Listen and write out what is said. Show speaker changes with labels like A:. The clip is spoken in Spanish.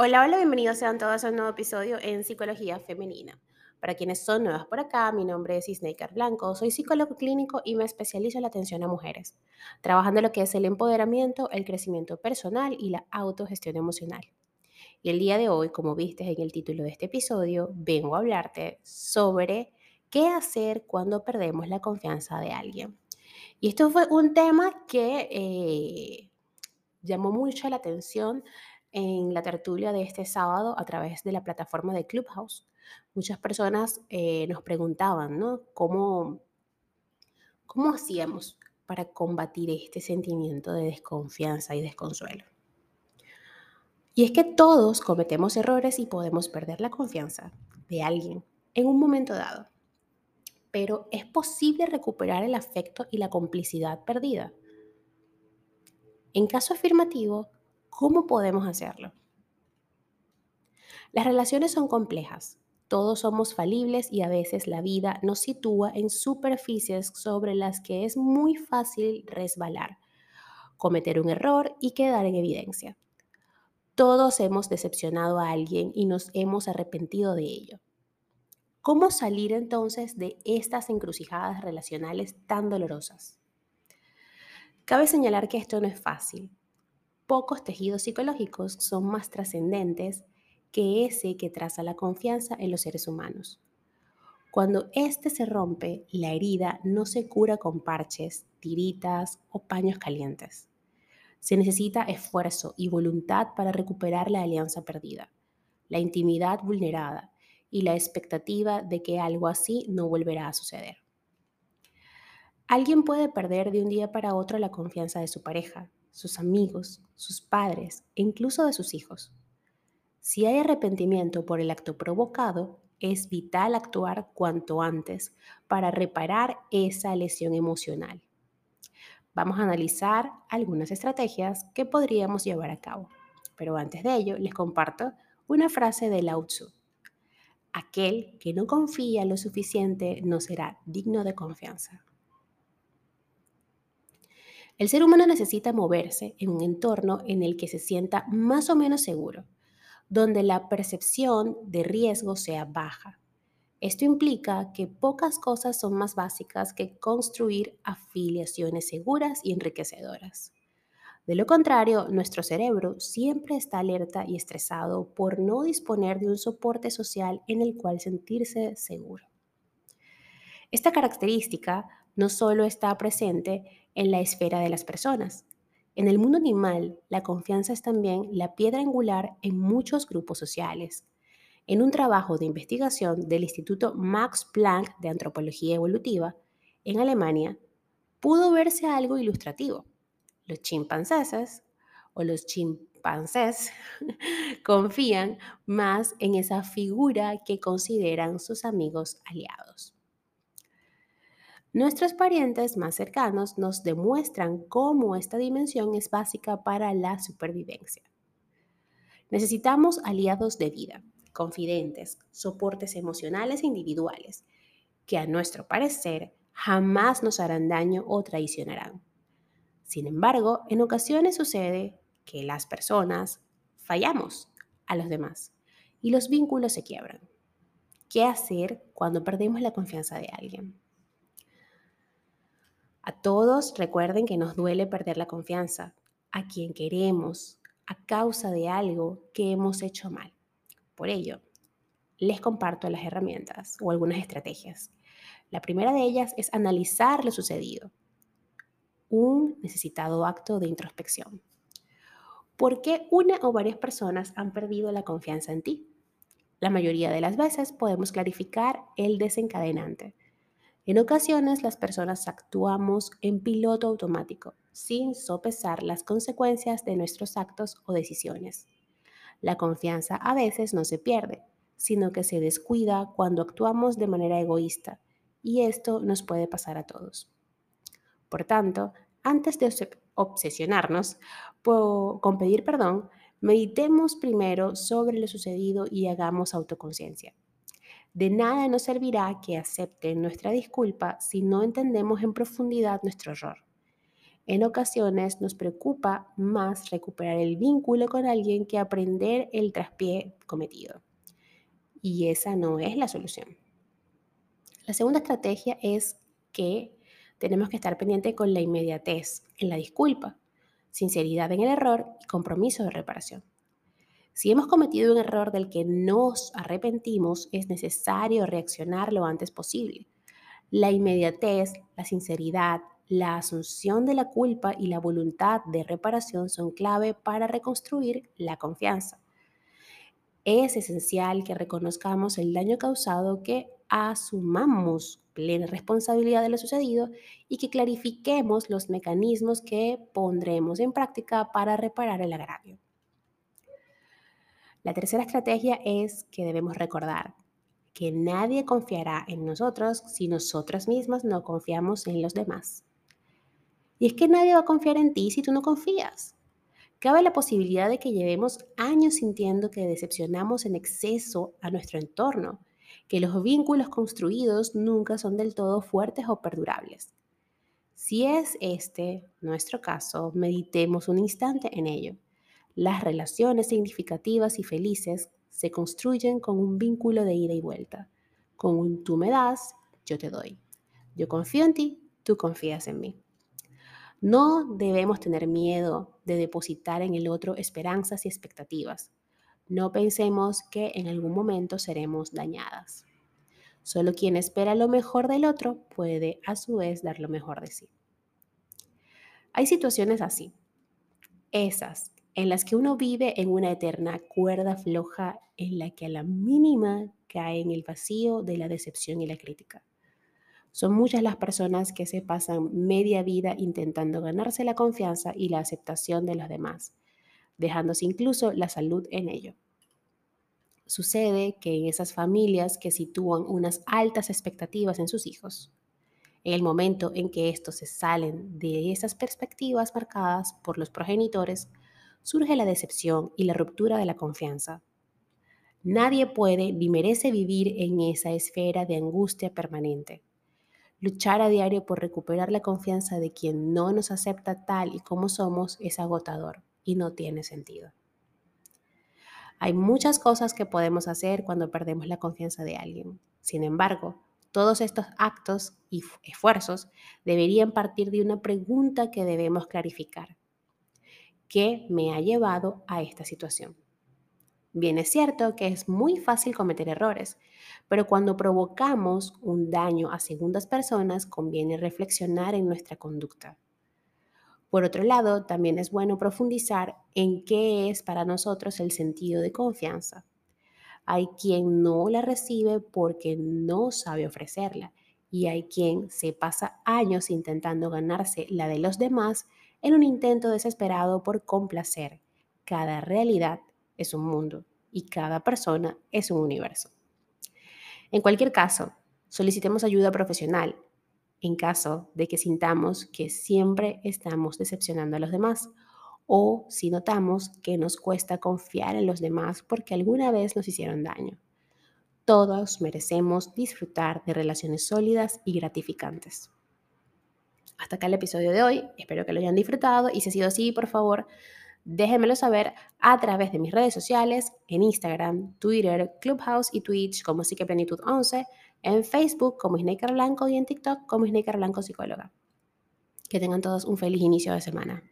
A: Hola, hola, bienvenidos sean todos a un nuevo episodio en Psicología Femenina. Para quienes son nuevas por acá, mi nombre es Isneikar Blanco, soy psicólogo clínico y me especializo en la atención a mujeres, trabajando lo que es el empoderamiento, el crecimiento personal y la autogestión emocional. Y el día de hoy, como viste en el título de este episodio, vengo a hablarte sobre qué hacer cuando perdemos la confianza de alguien. Y esto fue un tema que eh, llamó mucho la atención en la tertulia de este sábado a través de la plataforma de Clubhouse. Muchas personas eh, nos preguntaban, ¿no? ¿Cómo, ¿Cómo hacíamos para combatir este sentimiento de desconfianza y desconsuelo? Y es que todos cometemos errores y podemos perder la confianza de alguien en un momento dado. Pero es posible recuperar el afecto y la complicidad perdida. En caso afirmativo, ¿Cómo podemos hacerlo? Las relaciones son complejas. Todos somos falibles y a veces la vida nos sitúa en superficies sobre las que es muy fácil resbalar, cometer un error y quedar en evidencia. Todos hemos decepcionado a alguien y nos hemos arrepentido de ello. ¿Cómo salir entonces de estas encrucijadas relacionales tan dolorosas? Cabe señalar que esto no es fácil pocos tejidos psicológicos son más trascendentes que ese que traza la confianza en los seres humanos. Cuando éste se rompe, la herida no se cura con parches, tiritas o paños calientes. Se necesita esfuerzo y voluntad para recuperar la alianza perdida, la intimidad vulnerada y la expectativa de que algo así no volverá a suceder. Alguien puede perder de un día para otro la confianza de su pareja, sus amigos, sus padres e incluso de sus hijos. Si hay arrepentimiento por el acto provocado, es vital actuar cuanto antes para reparar esa lesión emocional. Vamos a analizar algunas estrategias que podríamos llevar a cabo. Pero antes de ello, les comparto una frase de Lao Tzu. Aquel que no confía lo suficiente no será digno de confianza. El ser humano necesita moverse en un entorno en el que se sienta más o menos seguro, donde la percepción de riesgo sea baja. Esto implica que pocas cosas son más básicas que construir afiliaciones seguras y enriquecedoras. De lo contrario, nuestro cerebro siempre está alerta y estresado por no disponer de un soporte social en el cual sentirse seguro. Esta característica no solo está presente en la esfera de las personas. En el mundo animal, la confianza es también la piedra angular en muchos grupos sociales. En un trabajo de investigación del Instituto Max Planck de Antropología Evolutiva, en Alemania, pudo verse algo ilustrativo. Los chimpancés o los chimpancés confían más en esa figura que consideran sus amigos aliados. Nuestros parientes más cercanos nos demuestran cómo esta dimensión es básica para la supervivencia. Necesitamos aliados de vida, confidentes, soportes emocionales e individuales, que a nuestro parecer jamás nos harán daño o traicionarán. Sin embargo, en ocasiones sucede que las personas fallamos a los demás y los vínculos se quiebran. ¿Qué hacer cuando perdemos la confianza de alguien? A todos recuerden que nos duele perder la confianza, a quien queremos, a causa de algo que hemos hecho mal. Por ello, les comparto las herramientas o algunas estrategias. La primera de ellas es analizar lo sucedido. Un necesitado acto de introspección. ¿Por qué una o varias personas han perdido la confianza en ti? La mayoría de las veces podemos clarificar el desencadenante. En ocasiones las personas actuamos en piloto automático, sin sopesar las consecuencias de nuestros actos o decisiones. La confianza a veces no se pierde, sino que se descuida cuando actuamos de manera egoísta, y esto nos puede pasar a todos. Por tanto, antes de obsesionarnos con pedir perdón, meditemos primero sobre lo sucedido y hagamos autoconciencia. De nada nos servirá que acepten nuestra disculpa si no entendemos en profundidad nuestro error. En ocasiones nos preocupa más recuperar el vínculo con alguien que aprender el traspié cometido. Y esa no es la solución. La segunda estrategia es que tenemos que estar pendientes con la inmediatez en la disculpa, sinceridad en el error y compromiso de reparación. Si hemos cometido un error del que nos arrepentimos, es necesario reaccionar lo antes posible. La inmediatez, la sinceridad, la asunción de la culpa y la voluntad de reparación son clave para reconstruir la confianza. Es esencial que reconozcamos el daño causado, que asumamos plena responsabilidad de lo sucedido y que clarifiquemos los mecanismos que pondremos en práctica para reparar el agravio. La tercera estrategia es que debemos recordar que nadie confiará en nosotros si nosotras mismas no confiamos en los demás. Y es que nadie va a confiar en ti si tú no confías. Cabe la posibilidad de que llevemos años sintiendo que decepcionamos en exceso a nuestro entorno, que los vínculos construidos nunca son del todo fuertes o perdurables. Si es este nuestro caso, meditemos un instante en ello. Las relaciones significativas y felices se construyen con un vínculo de ida y vuelta, con un tú me das, yo te doy. Yo confío en ti, tú confías en mí. No debemos tener miedo de depositar en el otro esperanzas y expectativas. No pensemos que en algún momento seremos dañadas. Solo quien espera lo mejor del otro puede a su vez dar lo mejor de sí. Hay situaciones así, esas en las que uno vive en una eterna cuerda floja en la que a la mínima cae en el vacío de la decepción y la crítica. Son muchas las personas que se pasan media vida intentando ganarse la confianza y la aceptación de los demás, dejándose incluso la salud en ello. Sucede que en esas familias que sitúan unas altas expectativas en sus hijos, en el momento en que estos se salen de esas perspectivas marcadas por los progenitores, surge la decepción y la ruptura de la confianza. Nadie puede ni merece vivir en esa esfera de angustia permanente. Luchar a diario por recuperar la confianza de quien no nos acepta tal y como somos es agotador y no tiene sentido. Hay muchas cosas que podemos hacer cuando perdemos la confianza de alguien. Sin embargo, todos estos actos y esfuerzos deberían partir de una pregunta que debemos clarificar. ¿Qué me ha llevado a esta situación? Bien es cierto que es muy fácil cometer errores, pero cuando provocamos un daño a segundas personas conviene reflexionar en nuestra conducta. Por otro lado, también es bueno profundizar en qué es para nosotros el sentido de confianza. Hay quien no la recibe porque no sabe ofrecerla y hay quien se pasa años intentando ganarse la de los demás en un intento desesperado por complacer. Cada realidad es un mundo y cada persona es un universo. En cualquier caso, solicitemos ayuda profesional en caso de que sintamos que siempre estamos decepcionando a los demás o si notamos que nos cuesta confiar en los demás porque alguna vez nos hicieron daño. Todos merecemos disfrutar de relaciones sólidas y gratificantes. Hasta acá el episodio de hoy. Espero que lo hayan disfrutado y si ha sido así, por favor, déjenmelo saber a través de mis redes sociales, en Instagram, Twitter, Clubhouse y Twitch como Psiqueplenitud 11, en Facebook como Snaker Blanco y en TikTok como Snaker Blanco Psicóloga. Que tengan todos un feliz inicio de semana.